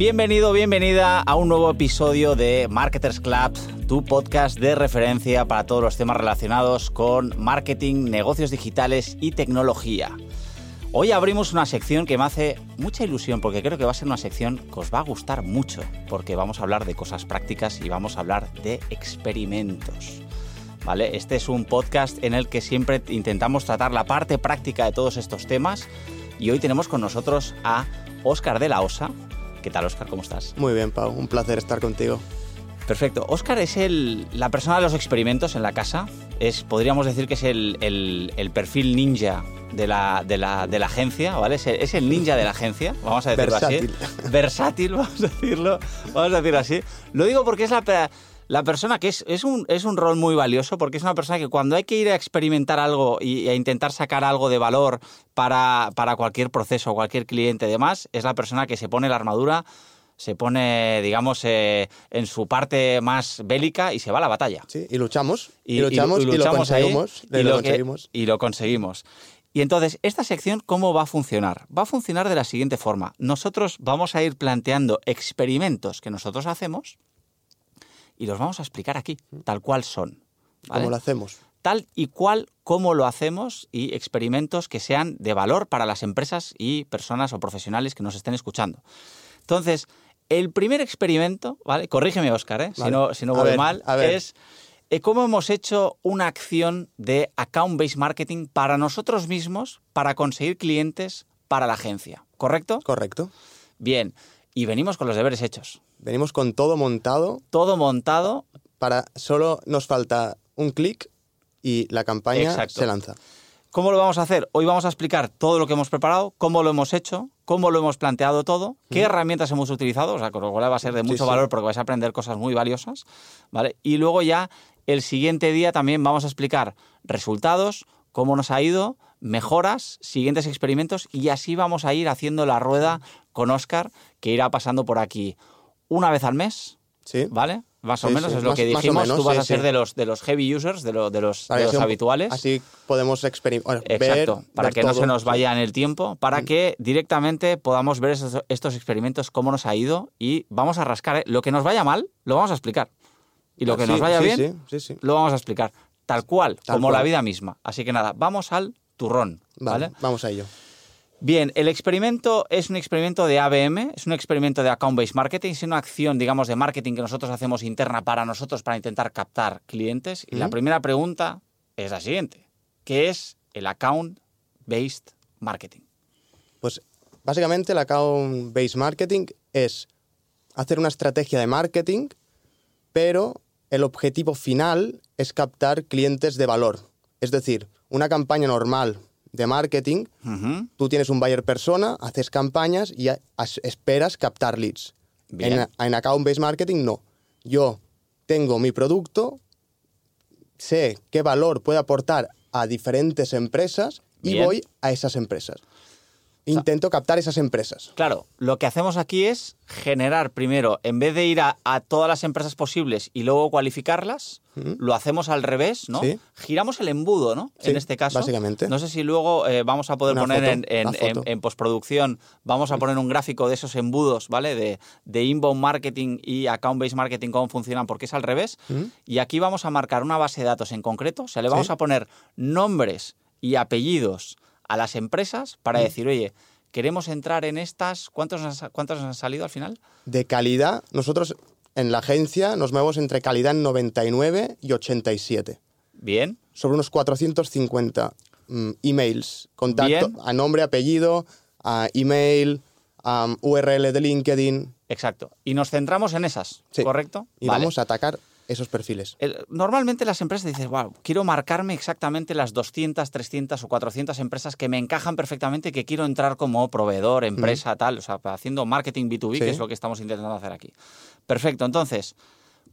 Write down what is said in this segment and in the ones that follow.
Bienvenido, bienvenida a un nuevo episodio de Marketers Club, tu podcast de referencia para todos los temas relacionados con marketing, negocios digitales y tecnología. Hoy abrimos una sección que me hace mucha ilusión porque creo que va a ser una sección que os va a gustar mucho porque vamos a hablar de cosas prácticas y vamos a hablar de experimentos. ¿Vale? Este es un podcast en el que siempre intentamos tratar la parte práctica de todos estos temas y hoy tenemos con nosotros a Óscar de la Osa. ¿Qué tal, Óscar? ¿Cómo estás? Muy bien, Pau. Un placer estar contigo. Perfecto. Óscar es el, la persona de los experimentos en la casa. Es, podríamos decir que es el, el, el perfil ninja de la, de la, de la agencia, ¿vale? Es el, es el, ninja de la agencia, vamos a decirlo Versátil. así. Versátil, vamos a decirlo, vamos a decirlo así. Lo digo porque es la, la persona que es, es, un, es un rol muy valioso, porque es una persona que cuando hay que ir a experimentar algo y a intentar sacar algo de valor para, para cualquier proceso, cualquier cliente y demás, es la persona que se pone la armadura se pone, digamos, eh, en su parte más bélica y se va a la batalla. Sí, y luchamos. Y, y luchamos, y, y, luchamos, y, lo conseguimos. Ahí, lo, lo conseguimos. Que, y lo conseguimos. Y entonces, esta sección, ¿cómo va a funcionar? Va a funcionar de la siguiente forma. Nosotros vamos a ir planteando experimentos que nosotros hacemos y los vamos a explicar aquí, tal cual son. ¿vale? ¿Cómo lo hacemos? Tal y cual cómo lo hacemos y experimentos que sean de valor para las empresas y personas o profesionales que nos estén escuchando. Entonces, el primer experimento, ¿vale? Corrígeme, Oscar, ¿eh? Vale. si no, si no voy ver, mal, es eh, cómo hemos hecho una acción de account-based marketing para nosotros mismos para conseguir clientes para la agencia. ¿Correcto? Correcto. Bien. Y venimos con los deberes hechos. Venimos con todo montado. Todo montado. Para solo nos falta un clic y la campaña Exacto. se lanza. ¿Cómo lo vamos a hacer? Hoy vamos a explicar todo lo que hemos preparado, cómo lo hemos hecho, cómo lo hemos planteado todo, qué mm. herramientas hemos utilizado, o sea, con lo cual va a ser de mucho sí, valor sí. porque vais a aprender cosas muy valiosas, ¿vale? Y luego ya el siguiente día también vamos a explicar resultados, cómo nos ha ido, mejoras, siguientes experimentos y así vamos a ir haciendo la rueda con Oscar que irá pasando por aquí una vez al mes, ¿Sí? ¿vale? Más o Sí, menos sí, es lo más- que dijimos. menos, Tú vas sí, a ser de los de los heavy users, de, lo- de los, de los habituales. Así podemos experimentar. Exacto, para que no se nos vaya en el tiempo, para Mm. que directamente podamos ver estos, estos experimentos, cómo nos ha ido y vamos a rascar. ¿eh? Lo que nos vaya mal, lo vamos a explicar. Y lo que nos vaya bien, lo vamos a explicar. Tal cual, Tal como la vida misma. Así que nada, vamos al turrón. Vale, ¿vale? vamos a ello. Bien, el experimento es un experimento de ABM, es un experimento de Account-Based Marketing, es una acción, digamos, de marketing que nosotros hacemos interna para nosotros para intentar captar clientes. Y la primera pregunta es la siguiente. ¿Qué es el Account-Based Marketing? Pues básicamente el account based marketing es hacer una estrategia de marketing, pero el objetivo final es captar clientes de valor. Es decir, una campaña normal de marketing, tú tienes un buyer persona, haces campañas y esperas captar leads. Bien. En, en account based marketing no. Yo tengo mi producto, sé qué valor puede aportar a diferentes empresas y Bien. voy a esas empresas. Intento captar esas empresas. Claro, lo que hacemos aquí es generar primero, en vez de ir a, a todas las empresas posibles y luego cualificarlas, lo hacemos al revés, ¿no? Sí. Giramos el embudo, ¿no? Sí, en este caso. básicamente. No sé si luego eh, vamos a poder Una poner foto, en, en- una foto. en- en postproducción, vamos a poner un gráfico de esos embudos, ¿vale? De, de inbound marketing y account-based marketing, cómo funcionan, porque es al revés. Y aquí vamos a marcar una base de datos en concreto, o sea, le vamos Sí. a poner nombres y apellidos a las empresas para Mm. decir, oye, queremos entrar en estas, ¿cuántos cuántos nos han salido al final? De calidad, nosotros en la agencia nos movemos entre calidad 99 y 87. Bien, Sobre unos 450 mm, emails, contacto Bien. a nombre, apellido, a email, a URL de LinkedIn. exacto. Y nos centramos en esas, Sí. ¿correcto? Y Vale. vamos a atacar esos perfiles. El- Normalmente las empresas dicen, wow, quiero marcarme exactamente las 200, 300 o 400 empresas que me encajan perfectamente, que quiero entrar como proveedor, empresa, tal, o sea, haciendo marketing B2B, Sí. que es lo que estamos intentando hacer aquí. Perfecto, entonces,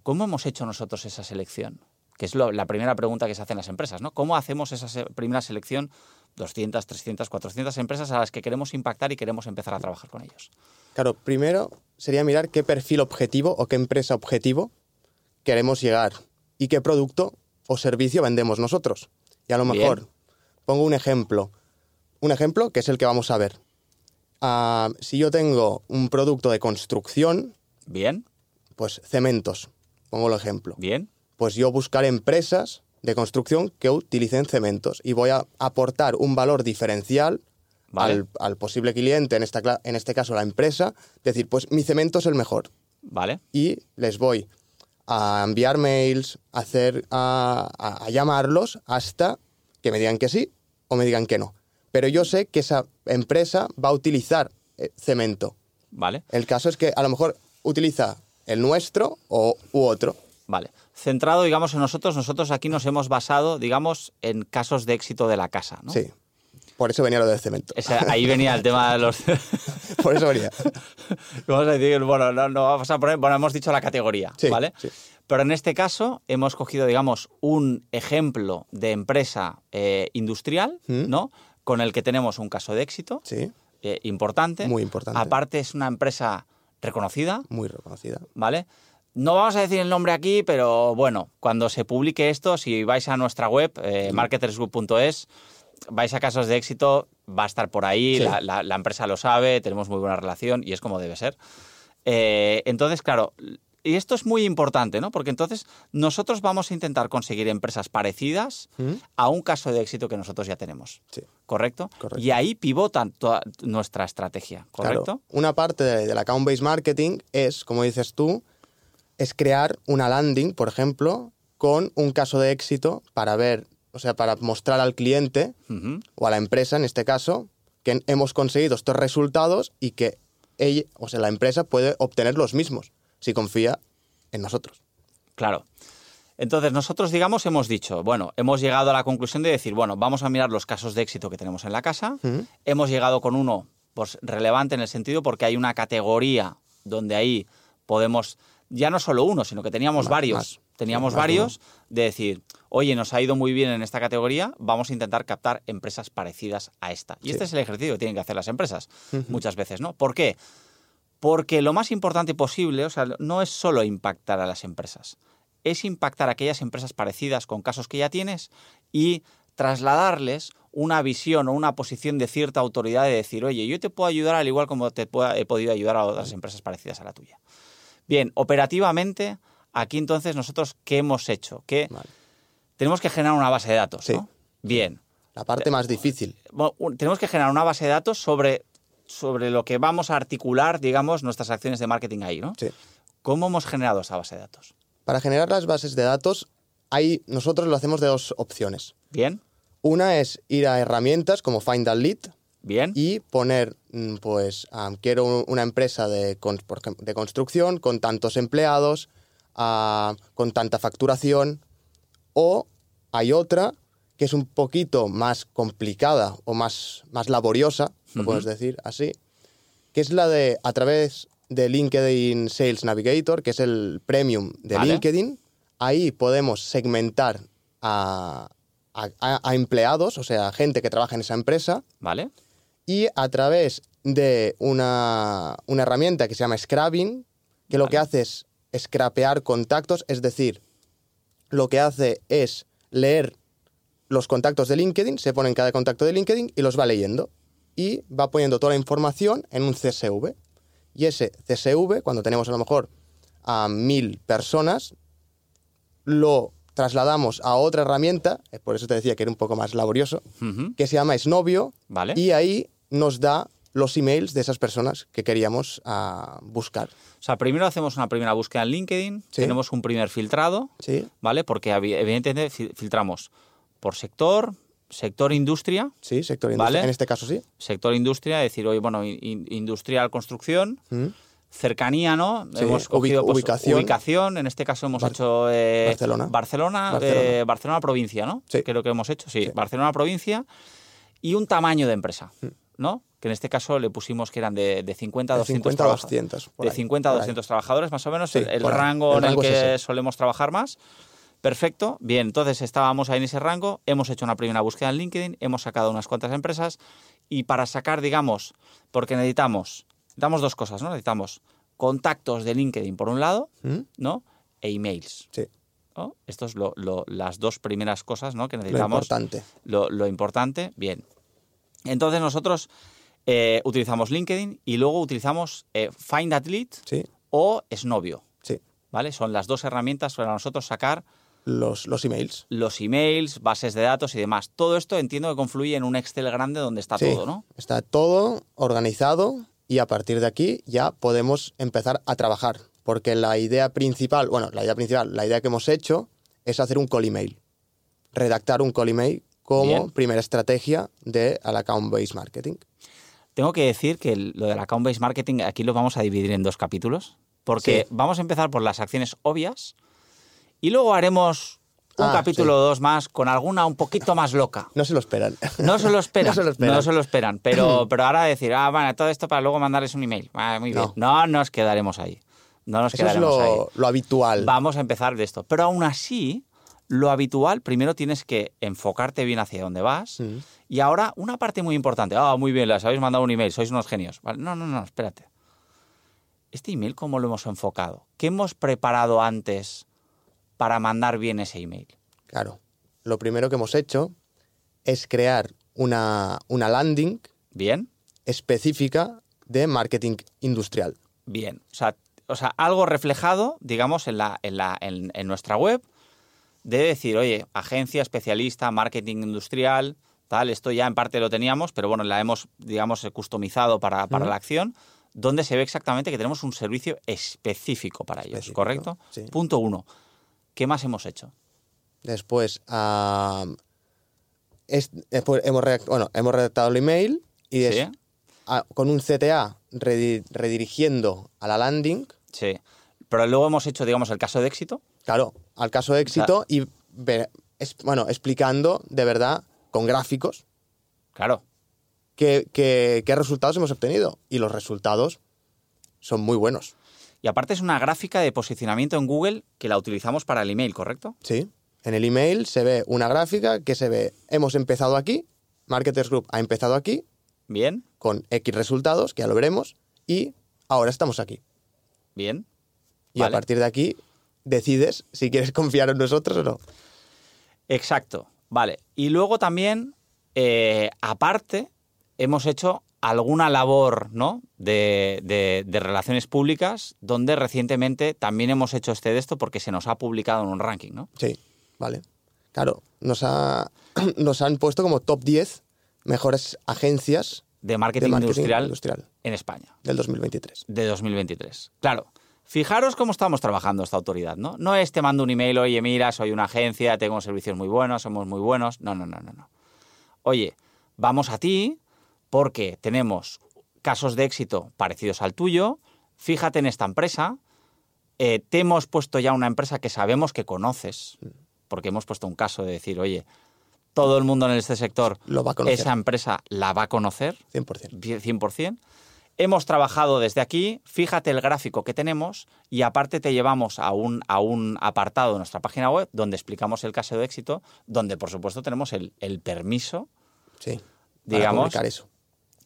¿cómo hemos hecho nosotros esa selección? Que es lo- la primera pregunta que se hacen las empresas, ¿no? ¿Cómo hacemos esa se- primera selección? 200, 300, 400 empresas a las que queremos impactar y queremos empezar a trabajar con ellos. Claro, primero sería mirar qué perfil objetivo o qué empresa objetivo queremos llegar y qué producto o servicio vendemos nosotros. Y a lo Bien. mejor, pongo un ejemplo. Un ejemplo que es el que vamos a ver. ah, si yo tengo un producto de construcción, Bien, pues cementos, pongo el ejemplo. bien. Pues yo buscaré empresas de construcción que utilicen cementos y voy a aportar un valor diferencial Vale. al, al posible cliente, en, esta, en este caso la empresa, decir, pues mi cemento es el mejor. Vale, y les voy a enviar mails, a, hacer, a, a- a llamarlos hasta que me digan que sí o me digan que no. Pero yo sé que esa empresa va a utilizar eh, cemento. vale, El caso es que a lo mejor utiliza el nuestro o, u otro. vale. Centrado, digamos, en nosotros, nosotros aquí nos hemos basado, digamos, en casos de éxito de la casa, ¿no? Sí. Por eso venía lo del cemento. Ahí venía el tema de los... Por eso venía. Vamos a decir, bueno, no, no vamos a poner, bueno, hemos dicho la categoría, Sí, ¿vale? sí. Pero en este caso hemos cogido, digamos, un ejemplo de empresa eh, industrial, ¿Mm? ¿no? Con el que tenemos un caso de éxito Sí, eh, importante. Muy importante. Aparte es una empresa reconocida, muy reconocida. ¿vale? No vamos a decir el nombre aquí, pero bueno, cuando se publique esto, si vais a nuestra web, eh, marketersgroup.es, vais a casos de éxito, va a estar por ahí, Sí. la, la- la empresa lo sabe, tenemos muy buena relación y es como debe ser. Eh, entonces, claro, y esto es muy importante, ¿no? Porque entonces nosotros vamos a intentar conseguir empresas parecidas ¿Mm? a un caso de éxito que nosotros ya tenemos. Sí. ¿Correcto? Correcto. Y ahí pivotan toda nuestra estrategia, ¿correcto? Claro, una parte de- del account-based marketing es, como dices tú, es crear una landing, por ejemplo, con un caso de éxito para ver, o sea, para mostrar al cliente o a la empresa, en este caso, que hemos conseguido estos resultados y que ella, o sea, la empresa puede obtener los mismos si confía en nosotros. Claro. Entonces, nosotros, digamos, hemos dicho, bueno, hemos llegado a la conclusión de decir, bueno, vamos a mirar los casos de éxito que tenemos en la casa. Hemos llegado con uno pues, relevante en el sentido porque hay una categoría donde ahí podemos, ya no solo uno, sino que teníamos Más, varios. más. Teníamos varios de decir, oye, nos ha ido muy bien en esta categoría, vamos a intentar captar empresas parecidas a esta. Y Sí. este es el ejercicio que tienen que hacer las empresas muchas veces, ¿no? ¿Por qué? Porque lo más importante posible, o sea, no es solo impactar a las empresas, es impactar a aquellas empresas parecidas con casos que ya tienes y trasladarles una visión o una posición de cierta autoridad de decir, oye, yo te puedo ayudar al igual como te he podido ayudar a otras empresas parecidas a la tuya. Bien, operativamente, aquí entonces nosotros, ¿qué hemos hecho? Que Vale. tenemos que generar una base de datos, Sí. ¿no? Bien. La parte más difícil. Bueno, tenemos que generar una base de datos sobre, sobre lo que vamos a articular, digamos, nuestras acciones de marketing ahí, ¿no? Sí. ¿Cómo hemos generado esa base de datos? Para generar las bases de datos, hay, nosotros lo hacemos de dos opciones. ¿Bien? Una es ir a herramientas como Find a Lead ¿Bien? y poner, mm, pues, quiero un- una empresa de, de construcción con tantos empleados, con tanta facturación. O hay otra que es un poquito más complicada o más, más laboriosa, lo puedes decir así, que es la de a través de LinkedIn Sales Navigator, que es el premium de Vale. LinkedIn. Ahí podemos segmentar a, a- empleados, o sea, gente que trabaja en esa empresa, ¿Vale? y a través de una, una herramienta que se llama Scrapping, que lo que hace es scrapear contactos, es decir, lo que hace es leer los contactos de LinkedIn, se pone en cada contacto de LinkedIn y los va leyendo. Y va poniendo toda la información en un CSV. Y ese CSV, cuando tenemos a lo mejor a mil personas, lo trasladamos a otra herramienta, eh, por eso te decía que era un poco más laborioso, que se llama Snovio, Vale. y ahí nos da los emails de esas personas que queríamos ah, buscar. O sea, primero hacemos una primera búsqueda en LinkedIn, Sí. tenemos un primer filtrado, ¿Sí? ¿vale? Porque evi- evidentemente fil- filtramos por sector, sector industria, Sí, sector Vale. industria. En este caso sí. sector industria, decir, oye, bueno, in- in- industrial, construcción, Mm. cercanía, ¿no? Sí, Hemos cogido pues, ubicación. ubicación, en este caso hemos Bar- hecho eh, Barcelona. Barcelona, Barcelona. eh, Barcelona provincia, ¿no? Sí. Creo que hemos hecho, sí, Sí. Barcelona provincia y un tamaño de empresa, Mm. ¿No? Que en este caso le pusimos que eran de, de 50 a De 200 50 a trabaja- 200. por de ahí, 50 a por ahí. 200 trabajadores, más o menos, Sí, el, rango El en el es que solemos trabajar más. Perfecto, bien, entonces estábamos ahí en ese rango, hemos hecho una primera búsqueda en LinkedIn, hemos sacado unas cuantas empresas y para sacar, digamos, porque necesitamos, necesitamos dos cosas, ¿no? Necesitamos contactos de LinkedIn por un lado, ¿Mm? ¿no? E emails. Sí, ¿no? Esto es lo- lo- las dos primeras cosas ¿no? que lo necesitamos importante. lo, lo importante, bien. Entonces nosotros eh, utilizamos LinkedIn y luego utilizamos eh, Find That Lead Sí, o Snovio, sí. ¿vale? Son las dos herramientas para nosotros sacar Los, los emails. los emails, bases de datos y demás. Todo esto entiendo que confluye en un Excel grande donde está Sí, todo, ¿no? Está todo organizado y a partir de aquí ya podemos empezar a trabajar. Porque la idea principal, bueno, la idea principal, la idea que hemos hecho es hacer un call email. Redactar un call email como Bien. primera estrategia de al account based marketing. Tengo que decir que lo del account based marketing aquí lo vamos a dividir en dos capítulos, porque Sí. vamos a empezar por las acciones obvias y luego haremos un Ah, capítulo sí. o dos más con alguna un poquito más loca. No se lo esperan. No se lo esperan. No se lo esperan. no se lo esperan, Pero, pero ahora decir, ah, bueno, todo esto para luego mandarles un email. Ah, muy bien. No. No nos quedaremos ahí. No nos Eso es quedaremos ahí. lo, lo habitual. Vamos a empezar de esto. Pero aún así, lo habitual, primero tienes que enfocarte bien hacia dónde vas. Mm. Y ahora, una parte muy importante. Ah, muy bien, les habéis mandado un email, sois unos genios. Vale, No, no, no, espérate. ¿Este email cómo lo hemos enfocado? ¿Qué hemos preparado antes para mandar bien ese email? Claro. Lo primero que hemos hecho es crear una, una landing ¿Bien? específica de marketing industrial. Bien. O sea, o sea algo reflejado, digamos, en, la, en, la, en, en nuestra web, de decir, oye, agencia especialista, marketing industrial, tal, esto ya en parte lo teníamos, pero bueno, la hemos, digamos, eh, customizado para, para la acción, donde se ve exactamente que tenemos un servicio específico para ellos, Específico, ¿correcto? sí. Punto uno. ¿Qué más hemos hecho? Después, es- después hemos, redact- bueno, hemos redactado el email y con un CTA redi- redirigiendo a la landing, Sí. Pero luego hemos hecho, digamos, el caso de éxito. claro, al caso de éxito y ve- es- bueno, explicando de verdad con gráficos Claro. qué, qué- qué resultados hemos obtenido. Y los resultados son muy buenos. Y aparte es una gráfica de posicionamiento en Google que la utilizamos para el email, ¿correcto? Sí. En el email se ve una gráfica que se ve, hemos empezado aquí, Marketers Group ha empezado aquí, Bien, con X resultados, que ya lo veremos, y ahora estamos aquí. bien. Y Vale. a partir de aquí decides si quieres confiar en nosotros o no. Exacto, vale. Y luego también, eh, aparte, hemos hecho alguna labor ¿no? de, de- de relaciones públicas donde recientemente también hemos hecho este de esto porque se nos ha publicado en un ranking, ¿no? Sí, vale. Claro, nos, ha, nos han puesto como top 10 mejores agencias De marketing, de marketing industrial, industrial en España, del 2023. de 2023. Claro. Fijaros cómo estamos trabajando esta autoridad, ¿no? No es te mando un email, oye, mira, soy una agencia, tengo servicios muy buenos, somos muy buenos. No, no, no, no, no. Oye, vamos a ti porque tenemos casos de éxito parecidos al tuyo. Fíjate en esta empresa. eh, te hemos puesto ya una empresa que sabemos que conoces, porque hemos puesto un caso de decir, oye, todo el mundo en este sector, Lo va a esa empresa la va a conocer 100%. 100%. Hemos trabajado desde aquí, fíjate el gráfico que tenemos y aparte te llevamos a un, a un apartado de nuestra página web donde explicamos el caso de éxito, donde por supuesto tenemos el, el permiso, Sí. Digamos- Para publicar eso.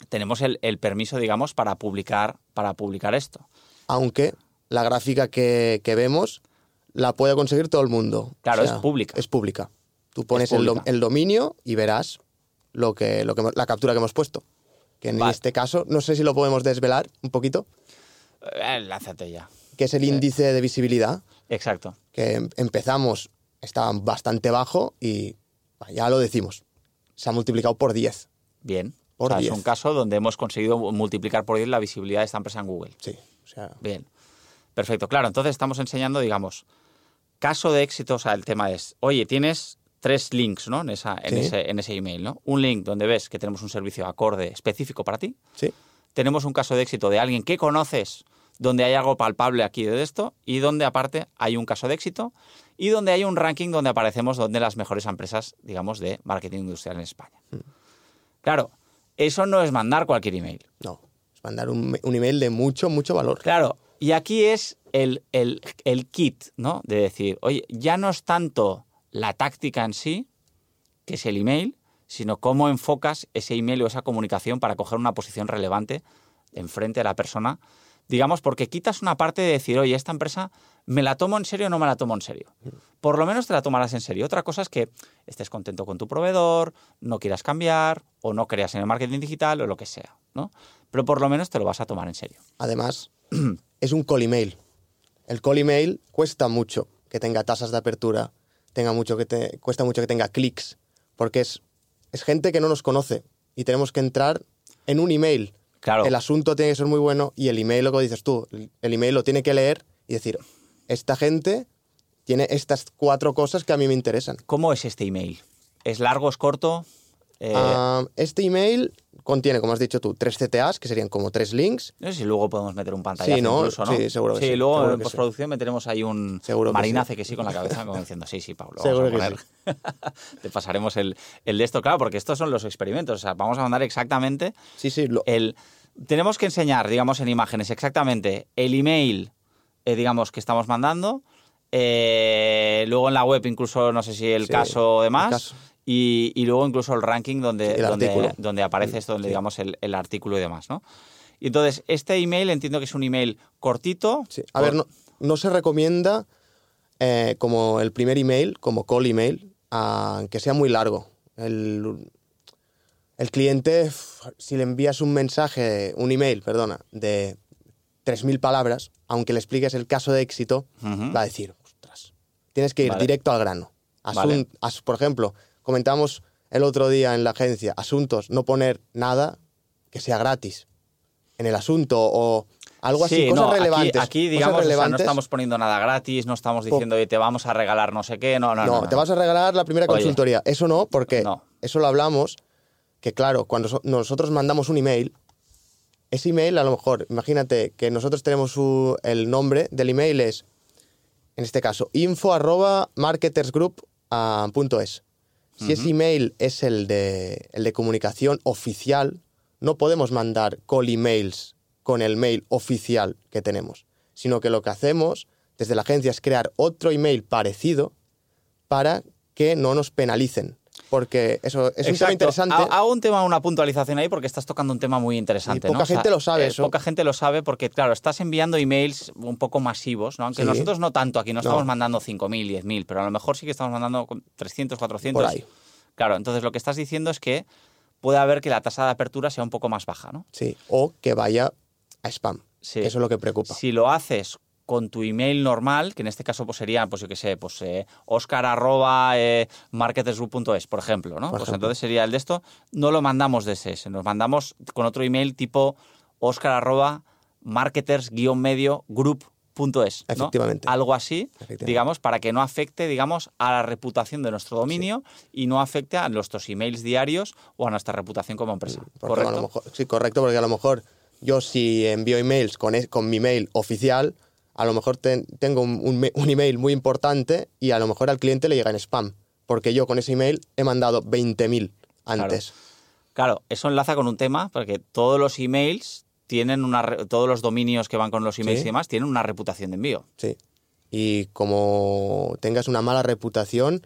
tenemos el, el permiso, digamos, para publicar, para publicar esto. Aunque la gráfica que, que vemos la puede conseguir todo el mundo. Claro, es pública. Es pública. Tú pones el, pública. el dominio y verás lo que, lo que, la captura que hemos puesto. Que en Vale. este caso, no sé si lo podemos desvelar un poquito, Eh, lánzate ya. que es el índice de visibilidad, Exacto. que em- empezamos, estaba bastante bajo y ya lo decimos. Se ha multiplicado por 10. Bien. Por O sea, es 10. un caso donde hemos conseguido multiplicar por 10 la visibilidad de esta empresa en Google. Sí. O sea, Bien. Perfecto. Claro, entonces estamos enseñando, digamos, caso de éxito, o sea, el tema es, oye, tienes tres links, ¿no? En, esa, en, Sí. ese, en ese email, ¿no? Un link donde ves que tenemos un servicio acorde específico para ti. sí. Tenemos un caso de éxito de alguien que conoces donde hay algo palpable aquí de esto y donde aparte hay un caso de éxito y donde hay un ranking donde aparecemos donde las mejores empresas, digamos, de marketing industrial en España. Claro, eso no es mandar cualquier email. No. Es mandar un, un email de mucho, mucho valor. Claro, y aquí es el, el- el kit, ¿no? De decir, oye, ya no es tanto la táctica en sí, que es el email, sino cómo enfocas ese email o esa comunicación para coger una posición relevante enfrente de la persona. Digamos, porque quitas una parte de decir, oye, esta empresa, ¿me la tomo en serio o no me la tomo en serio? Por lo menos te la tomarás en serio. Otra cosa es que estés contento con tu proveedor, no quieras cambiar, o no creas en el marketing digital, o lo que sea. ¿no? Pero por lo menos te lo vas a tomar en serio. Además, es un call email. El call email cuesta mucho que tenga tasas de apertura, tenga mucho que te, cuesta mucho que tenga clics, porque es, es gente que no nos conoce y tenemos que entrar en un email. Claro. El asunto tiene que ser muy bueno y el email, lo que dices tú, el email lo tiene que leer y decir, esta gente tiene estas cuatro cosas que a mí me interesan. ¿Cómo es este email? ¿Es largo, es corto? Eh, este email contiene, como has dicho tú, tres CTAs, que serían como tres links. no sé si luego podemos meter un pantallazo Sí, ¿no? incluso, ¿no? Sí, seguro que sí, luego seguro en sí. postproducción meteremos ahí un... Seguro que Marina sí. hace que sí con la cabeza, como diciendo, sí, sí, Pablo, Seguro vamos a que poner. Te pasaremos el, el de esto, claro, porque estos son los experimentos. O sea, vamos a mandar exactamente Sí, sí, lo- el... Tenemos que enseñar, digamos, en imágenes exactamente el email, eh, digamos, que estamos mandando. eh, luego en la web incluso, no sé si el Sí, caso o el demás. Y, y luego incluso el ranking donde, el donde, aparece esto, donde Sí. digamos el, el artículo y demás, ¿no? Y entonces, este email entiendo que es un email cortito. Sí. A ver, no, no se recomienda eh, como el primer email, como call email, ah, que sea muy largo. El, el cliente, si le envías un mensaje, un email, perdona, de 3.000 palabras, aunque le expliques el caso de éxito, va a decir, ostras, tienes que ir Vale. directo al grano. Vale. por ejemplo, comentamos el otro día en la agencia, asuntos, no poner nada que sea gratis en el asunto o algo así, Sí, cosas no, aquí- relevantes. Aquí, cosas digamos, o sea, no relevantes. estamos poniendo nada gratis, no estamos diciendo, oye, te vamos a regalar no sé qué, no, no, No, no. no, te vas a regalar la primera Oye. consultoría. Eso no, porque No. eso lo hablamos, que claro, cuando so- nosotros mandamos un email, ese email a lo mejor, imagínate que nosotros tenemos su- el nombre del email es, en este caso, info arroba marketersgroup, Si ese email es el de, el de comunicación oficial, no podemos mandar call emails con el mail oficial que tenemos, sino que lo que hacemos desde la agencia es crear otro email parecido para que no nos penalicen. Porque eso es un tema interesante. Ha- Hago un tema, una puntualización ahí porque estás tocando un tema muy interesante. Y poca ¿no? O sea, gente lo sabe eh, eso. Poca gente lo sabe porque, claro, estás enviando emails un poco masivos, ¿no? Aunque Sí. nosotros no tanto, aquí no, No. estamos mandando 5.000, 10.000, pero a lo mejor sí que estamos mandando con 300, 400. Por ahí. Claro, entonces lo que estás diciendo es que puede haber que la tasa de apertura sea un poco más baja, ¿no? Sí, o que vaya a spam. Sí. Eso es lo que preocupa. Si lo haces con tu email normal, que en este caso pues sería, pues yo qué sé, pues eh, oscar arroba eh, por ejemplo, ¿no? Por pues ejemplo. entonces sería el de esto, no lo mandamos de ese, nos mandamos con otro email tipo oscar arroba marketers-medio group.es, ¿no? Efectivamente. Algo así, Efectivamente. digamos, para que no afecte, digamos, a la reputación de nuestro dominio y no afecte a nuestros emails diarios o a nuestra reputación como empresa. Porque a ¿Correcto? lo mejor, sí, correcto, porque a lo mejor yo si envío emails con, con mi mail oficial, a lo mejor ten- tengo un, un email muy importante y a lo mejor al cliente le llega en spam, porque yo con ese email he mandado 20.000 antes. Claro, eso enlaza con un tema, porque todos los emails tienen una todos los dominios que van con los emails Sí. y demás tienen una reputación de envío. Sí. Y como tengas una mala reputación,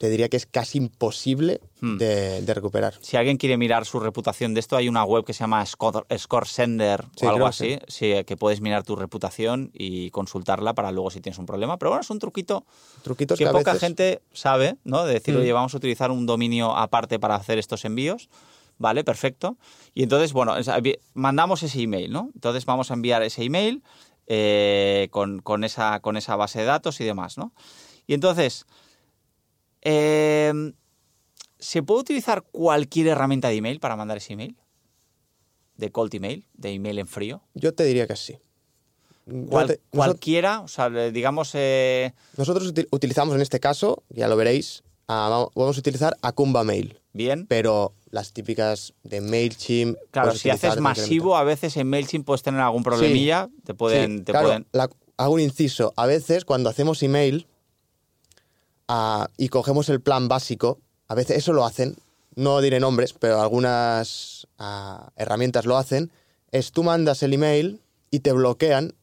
te diría que es casi imposible Hmm. de, de recuperar. Si alguien quiere mirar su reputación de esto, hay una web que se llama Score, Score Sender Sí, o algo que así, sí, que puedes mirar tu reputación y consultarla para luego si tienes un problema. Pero bueno, es un truquito Truquitos que poca veces- gente sabe, ¿no? De decir, Mm. oye, vamos a utilizar un dominio aparte para hacer estos envíos. Vale, perfecto. Y entonces, bueno, mandamos ese email, ¿no? Entonces vamos a enviar ese email eh, con, con esa, con esa base de datos y demás, ¿no? Y entonces, eh, ¿se puede utilizar cualquier herramienta de email para mandar ese email? De cold email, de email en frío. Yo te diría que sí. Cual- te- cualquiera, o sea, digamos, eh, Nosotros uti- utilizamos en este caso, ya lo veréis, vamos- a utilizar Akumba Mail, bien. pero las típicas de MailChimp... Claro, si haces masivo, a veces en MailChimp puedes tener algún problemilla, te pueden... Sí, te claro, pueden... la- hago un inciso. A veces cuando hacemos email y cogemos el plan básico, a veces eso lo hacen, no diré nombres, pero algunas ah, herramientas lo hacen, es tú mandas el email y te bloquean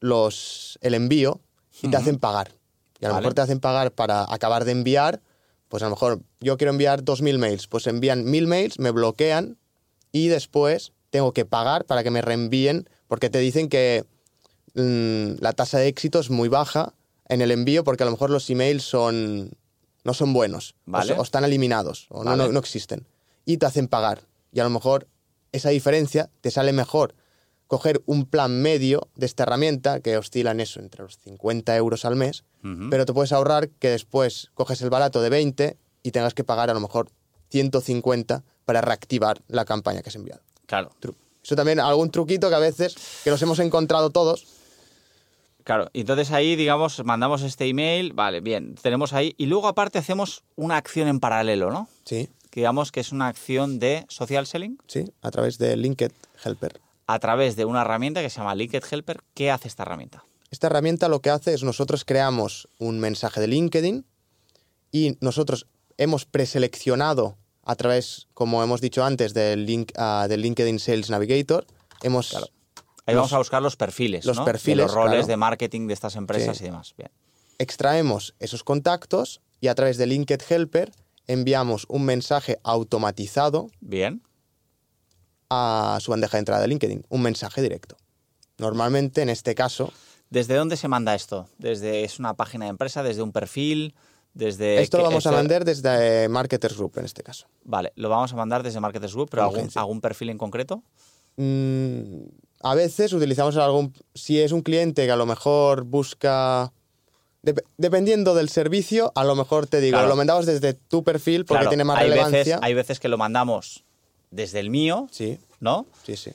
los, el envío y te hacen pagar. Y a lo Vale. mejor te hacen pagar para acabar de enviar, pues a lo mejor yo quiero enviar 2.000 mails, pues envían 1.000 mails, me bloquean y después tengo que pagar para que me reenvíen, porque te dicen que mm, la tasa de éxito es muy baja en el envío porque a lo mejor los emails son no son buenos o Vale. so- o, están eliminados o no- Vale. no, no existen y te hacen pagar y a lo mejor esa diferencia, te sale mejor coger un plan medio de esta herramienta que oscila en eso, entre los 50 euros al mes, pero te puedes ahorrar que después coges el barato de 20 y tengas que pagar a lo mejor 150 para reactivar la campaña que has enviado. Claro, Eso también algún truquito que a veces que nos hemos encontrado todos. Claro. Entonces ahí, digamos, mandamos este email, vale, bien, tenemos ahí. Y luego aparte hacemos una acción en paralelo, ¿no? Sí, Que digamos que es una acción de social selling sí, a través de Linked Helper. a través de una herramienta que se llama Linked Helper. ¿Qué hace esta herramienta? Esta herramienta lo que hace es nosotros creamos un mensaje de LinkedIn y nosotros hemos preseleccionado a través, como hemos dicho antes, del, link, ah, del LinkedIn Sales Navigator. Hemos Ahí Los- vamos a buscar los perfiles, los ¿no? perfiles, de los roles claro. de marketing de estas empresas Sí. y demás. Bien. extraemos esos contactos y a través de Linked Helper enviamos un mensaje automatizado Bien. a su bandeja de entrada de LinkedIn, un mensaje directo. Normalmente, en este caso, ¿Desde dónde se manda esto? ¿Desde es una página de empresa, desde un perfil, desde esto lo vamos a mandar desde Marketers Group, en este caso. Vale, lo vamos a mandar desde Marketers Group, pero algún perfil en concreto. Mm, a veces utilizamos algún. Si es un cliente que a lo mejor busca. dep- dependiendo del servicio, a lo mejor te digo, Claro. lo mandamos desde tu perfil porque Claro, tiene más hay relevancia. Veces, hay veces que lo mandamos desde el mío, Sí, ¿no? sí, sí.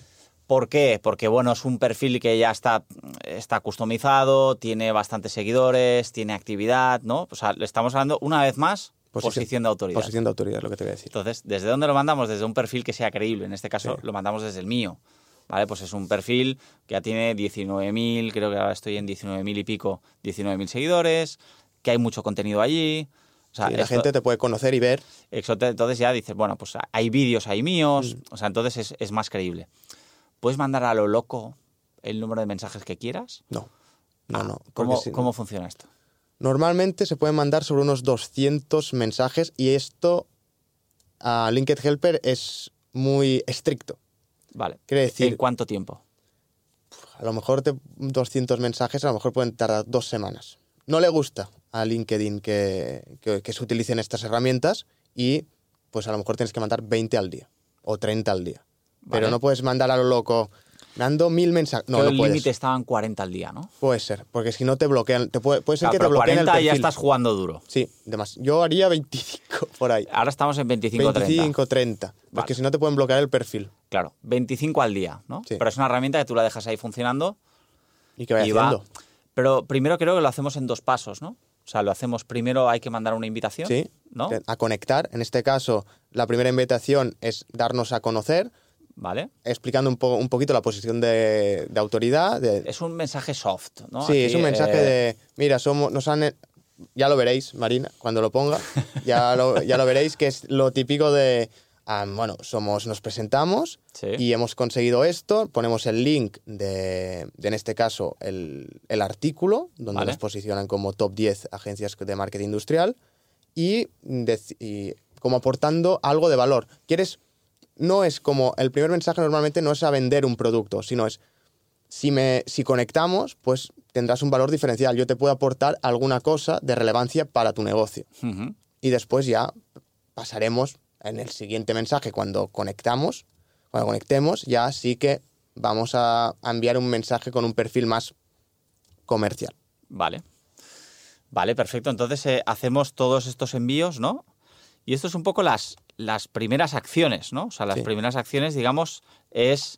¿Por qué? Porque bueno, es un perfil que ya está, está customizado, tiene bastantes seguidores, tiene actividad, ¿no? O sea, le estamos hablando una vez más posición, de autoridad. Posición de autoridad, es lo que te voy a decir. Entonces, ¿desde dónde lo mandamos? Desde un perfil que sea creíble. En este caso, Sí. lo mandamos desde el mío. ¿Vale? Pues es un perfil que ya tiene 19.000, creo que ahora estoy en 19.000 y pico, 19.000 seguidores, que hay mucho contenido allí. O sea, Sí, la esto- gente te puede conocer y ver. Entonces ya dices, bueno, pues hay vídeos ahí míos, Mm. o sea, entonces es, es más creíble. ¿Puedes mandar a lo loco el número de mensajes que quieras? No, no, Ah, no. porque ¿Cómo, si- cómo funciona esto? Normalmente se pueden mandar sobre unos 200 mensajes y esto a Linked Helper es muy estricto. Vale. Quiere decir, ¿En cuánto tiempo? a lo mejor te- 200 mensajes a lo mejor pueden tardar dos semanas. No le gusta a LinkedIn que, que- que se utilicen estas herramientas y pues a lo mejor tienes que mandar 20 al día o 30 al día. Pero no puedes mandar a lo loco, mando mil mensajes. No, Creo no el límite estaban 40 al día, ¿no? Puede ser, porque si no te bloquean, te puede, puede ser Claro, que te pero bloqueen 40 el ya perfil. estás jugando duro. Sí, demás. Yo haría 25 por ahí. Ahora estamos en 25 30. 25, 30. Porque Vale. si no te pueden bloquear el perfil. Claro, 25 al día, ¿no? Sí. Pero es una herramienta que tú la dejas ahí funcionando Y que vaya y va. haciendo. Pero primero creo que lo hacemos en dos pasos, ¿no? O sea, lo hacemos primero, hay que mandar una invitación, Sí. ¿no? A conectar. En este caso, la primera invitación es darnos a conocer, Vale. explicando un, po- un poquito la posición de, de autoridad. de- Es un mensaje soft, ¿no? sí, Aquí, es un mensaje eh, de, mira, somos, nos han... Ya lo veréis, Marina, cuando lo ponga. Ya lo, ya lo veréis, que es lo típico de... ah, bueno, somos, nos presentamos Sí. y hemos conseguido esto, ponemos el link de, de, en este caso, el, el artículo, donde Vale. nos posicionan como top 10 agencias de marketing industrial y como aportando algo de valor. ¿Quieres? No es como, el primer mensaje normalmente no es a vender un producto, sino es, si, me, si conectamos, pues tendrás un valor diferencial. Yo te puedo aportar alguna cosa de relevancia para tu negocio. Y después ya pasaremos en el siguiente mensaje, cuando conectamos, cuando conectemos, ya sí que vamos a a enviar un mensaje con un perfil más comercial. Vale. Vale, perfecto. Entonces eh, hacemos todos estos envíos, ¿no? Y esto es un poco las, las primeras acciones, ¿no? O sea, las Sí. primeras acciones, digamos, es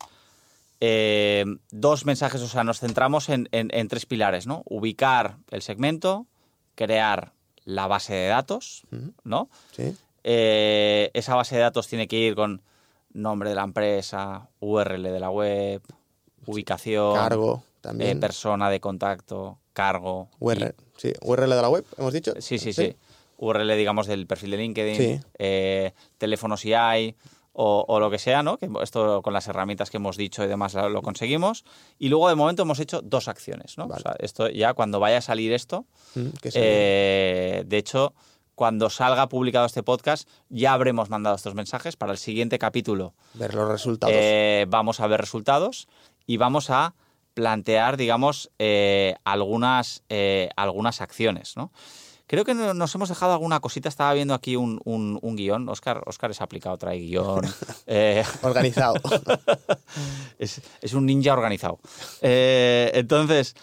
eh, dos mensajes, o sea, nos centramos en, en- en tres pilares, ¿no? Ubicar el segmento, crear la base de datos. ¿no? ¿Sí? Eh, esa base de datos tiene que ir con nombre de la empresa, URL de la web, ubicación, Cargo eh, también. persona de contacto, cargo. URL, sí, URL de la web, hemos dicho. sí, sí, sí, URL, digamos, del perfil de LinkedIn, Sí. eh, teléfono si hay, o, o lo que sea, ¿no? Que esto con las herramientas que hemos dicho y demás lo, lo conseguimos. Y luego, de momento, hemos hecho dos acciones, ¿no? Vale. O sea, esto ya cuando vaya a salir esto, Mm, eh, de hecho, cuando salga publicado este podcast, ya habremos mandado estos mensajes. Para el siguiente capítulo ver los resultados. eh, vamos a ver resultados y vamos a plantear, digamos, eh, algunas, algunas acciones, ¿no? Creo que no- nos hemos dejado alguna cosita. Estaba viendo aquí un, un- un guion. Oscar, Oscar es aplicado, trae guion. Eh, Organizado. es, es un ninja organizado. Eh, entonces,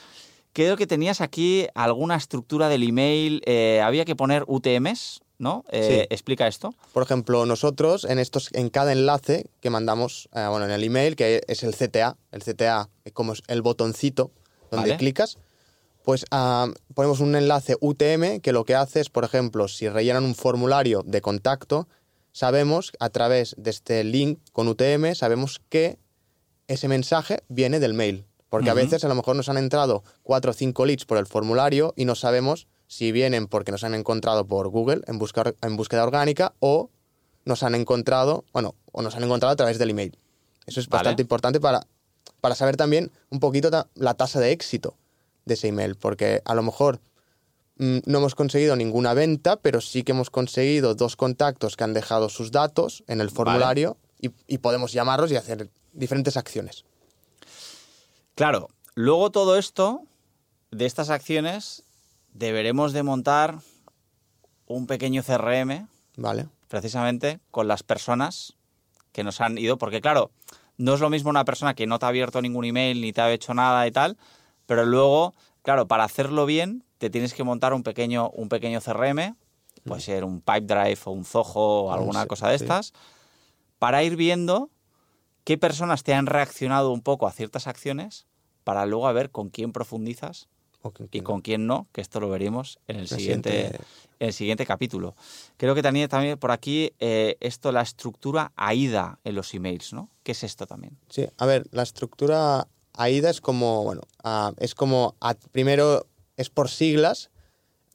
creo que tenías aquí alguna estructura del email. eh, había que poner UTMs, ¿no? Eh, Sí. Explica esto. Por ejemplo, nosotros en estos, en cada enlace que mandamos, eh, bueno, en el email, que es el CTA, el CTA es como el botoncito donde Vale. clicas, pues ah, ponemos un enlace UTM que lo que hace es, por ejemplo, si rellenan un formulario de contacto, sabemos a través de este link con UTM, sabemos que ese mensaje viene del mail. Porque a veces a lo mejor nos han entrado cuatro o cinco leads por el formulario y no sabemos si vienen porque nos han encontrado por Google en, busca- en búsqueda orgánica o nos han encontrado, bueno, o nos han encontrado a través del email. Eso es Vale. bastante importante para, para saber también un poquito la tasa de éxito de ese email, porque a lo mejor mm, no hemos conseguido ninguna venta, pero sí que hemos conseguido dos contactos que han dejado sus datos en el formulario y, y podemos llamarlos y hacer diferentes acciones. Claro, luego todo esto, de estas acciones, deberemos de montar un pequeño CRM, ¿Vale? precisamente con las personas que nos han ido, porque claro, no es lo mismo una persona que no te ha abierto ningún email ni te ha hecho nada y tal, pero luego, claro, para hacerlo bien, te tienes que montar un pequeño, un pequeño CRM, puede ser un Pipedrive o un Zoho o alguna sí, cosa de sí. estas, para ir viendo qué personas te han reaccionado un poco a ciertas acciones, para luego a ver con quién profundizas y con quién no, que esto lo veremos en el El siguiente, siguiente- en el siguiente capítulo. Creo que también, también por aquí eh, esto, la estructura AIDA en los emails, ¿no? ¿Qué es esto también? Sí, a ver, la estructura AIDA es como, bueno, es como, a- primero es por siglas.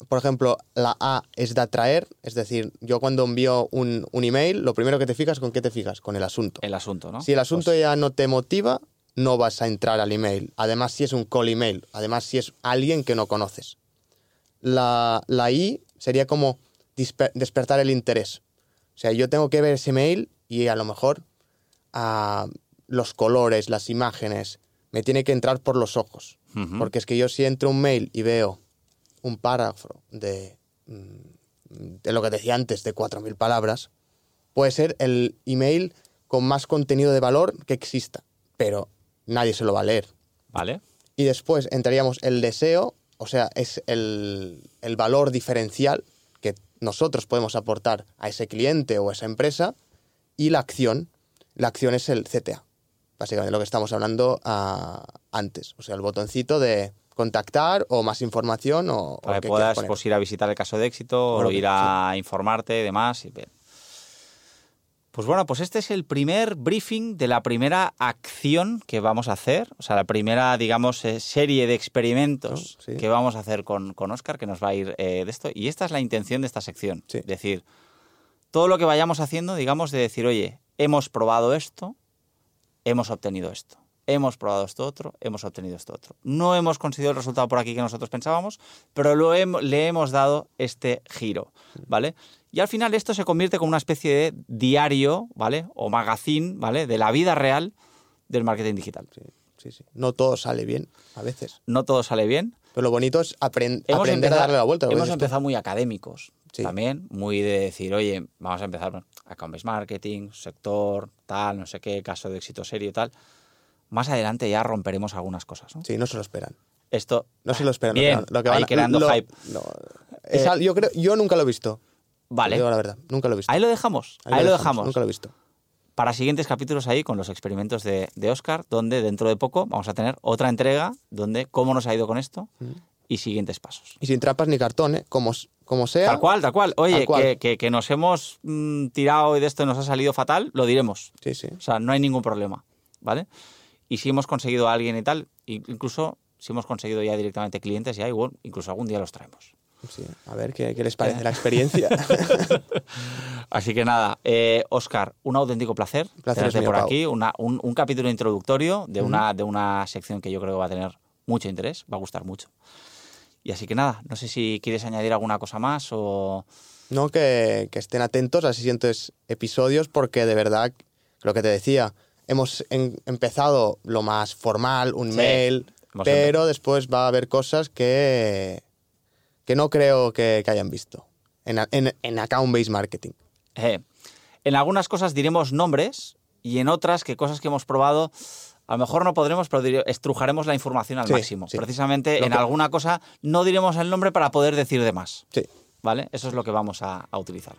Por ejemplo, la A es de atraer, es decir, yo cuando envío un, un email, lo primero que te fijas, ¿con qué te fijas? Con el asunto. El asunto, ¿no? Si el asunto Pues, ya no te motiva, no vas a entrar al email. Además, si es un call email, además, si es alguien que no conoces. La, la I sería como despertar el interés. O sea, yo tengo que ver ese mail y a lo mejor ah, los colores, las imágenes, me tiene que entrar por los ojos. Porque es que yo si entro un mail y veo un párrafo de, mm, de lo que decía antes, de 4.000 palabras, puede ser el email con más contenido de valor que exista, pero nadie se lo va a leer. ¿Vale? Y después entraríamos el deseo, o sea, es el, el valor diferencial que nosotros podemos aportar a ese cliente o a esa empresa, y la acción. La acción es el CTA, básicamente lo que estamos hablando ah, antes, o sea, el botoncito de contactar o más información o, Para que puedas pues, ir a visitar el caso de éxito O ir a informarte y demás. Y. Pues bueno, pues este es el primer briefing de la primera acción que vamos a hacer, o sea, la primera, digamos, eh, serie de experimentos sí. que vamos a hacer con, con Oscar, que nos va a ir eh, de esto. Y esta es la intención de esta sección. Sí. Es decir, todo lo que vayamos haciendo, digamos, de decir, oye, hemos probado esto, hemos obtenido esto. Hemos probado esto otro, hemos obtenido esto otro. No hemos conseguido el resultado por aquí que nosotros pensábamos, pero lo le hemos dado este giro, ¿vale? Y al final esto se convierte como una especie de diario, ¿vale? O magazine, ¿vale? De la vida real del marketing digital. Sí, sí, sí. No todo sale bien, a veces. No todo sale bien. Pero lo bonito es Hemos aprender empezado- a darle la vuelta. Hemos empezado muy académicos Sí. también, muy de decir, oye, vamos a empezar account-based marketing, sector, tal, no sé qué, caso de éxito serio y tal. Más adelante ya romperemos algunas cosas, ¿no? Sí, no se lo esperan. Esto No se lo esperan. Bien, lo que, lo que ahí van a- creando lo- hype. no, es Eh, yo, creo, yo nunca lo he visto. Vale. Digo la verdad, nunca lo he visto. Ahí lo dejamos, ahí, lo dejamos. Nunca lo he visto. Para siguientes capítulos ahí con los experimentos de, de Oscar, donde dentro de poco vamos a tener otra entrega donde cómo nos ha ido con esto y siguientes pasos. Y sin trampas ni cartón, ¿eh? Como, como sea. Tal cual, tal cual. Oye, Tal cual. Que, que- que nos hemos mm, tirado y de esto nos ha salido fatal, lo diremos. Sí, sí. O sea, no hay ningún problema, ¿vale? Y si hemos conseguido a alguien y tal, incluso si hemos conseguido ya directamente clientes, ya igual, incluso algún día los traemos. sí. A ver qué, qué les parece la experiencia. Así que nada, eh, Oscar, un auténtico placer, Placer tenerte mío, por Pau. aquí, una- un, un capítulo introductorio de, una, de una sección que yo creo que va a tener mucho interés, va a gustar mucho. Y así que nada, no sé si quieres añadir alguna cosa más o... no, que, que estén atentos a los siguientes episodios porque de verdad, lo que te decía, hemos en- empezado lo más formal, un Sí, mail, pero después va a haber cosas que, que no creo que, que hayan visto en- en account-based marketing. Eh, en algunas cosas diremos nombres y en otras que cosas que hemos probado a lo mejor no podremos, pero estrujaremos la información al Sí, máximo. sí. Precisamente Lo en que- alguna cosa no diremos el nombre para poder decir de más. Sí, ¿Vale? Eso es lo que vamos a, a utilizar.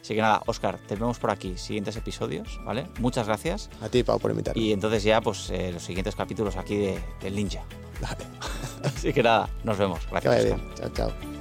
Así que nada, Oscar, te vemos por aquí. Siguientes episodios, ¿vale? Muchas gracias. a ti, Pau, por invitarme. Y entonces ya, pues, eh, los siguientes capítulos aquí de, del Ninja. Vale, Así que nada, nos vemos. Gracias. Chao, chao.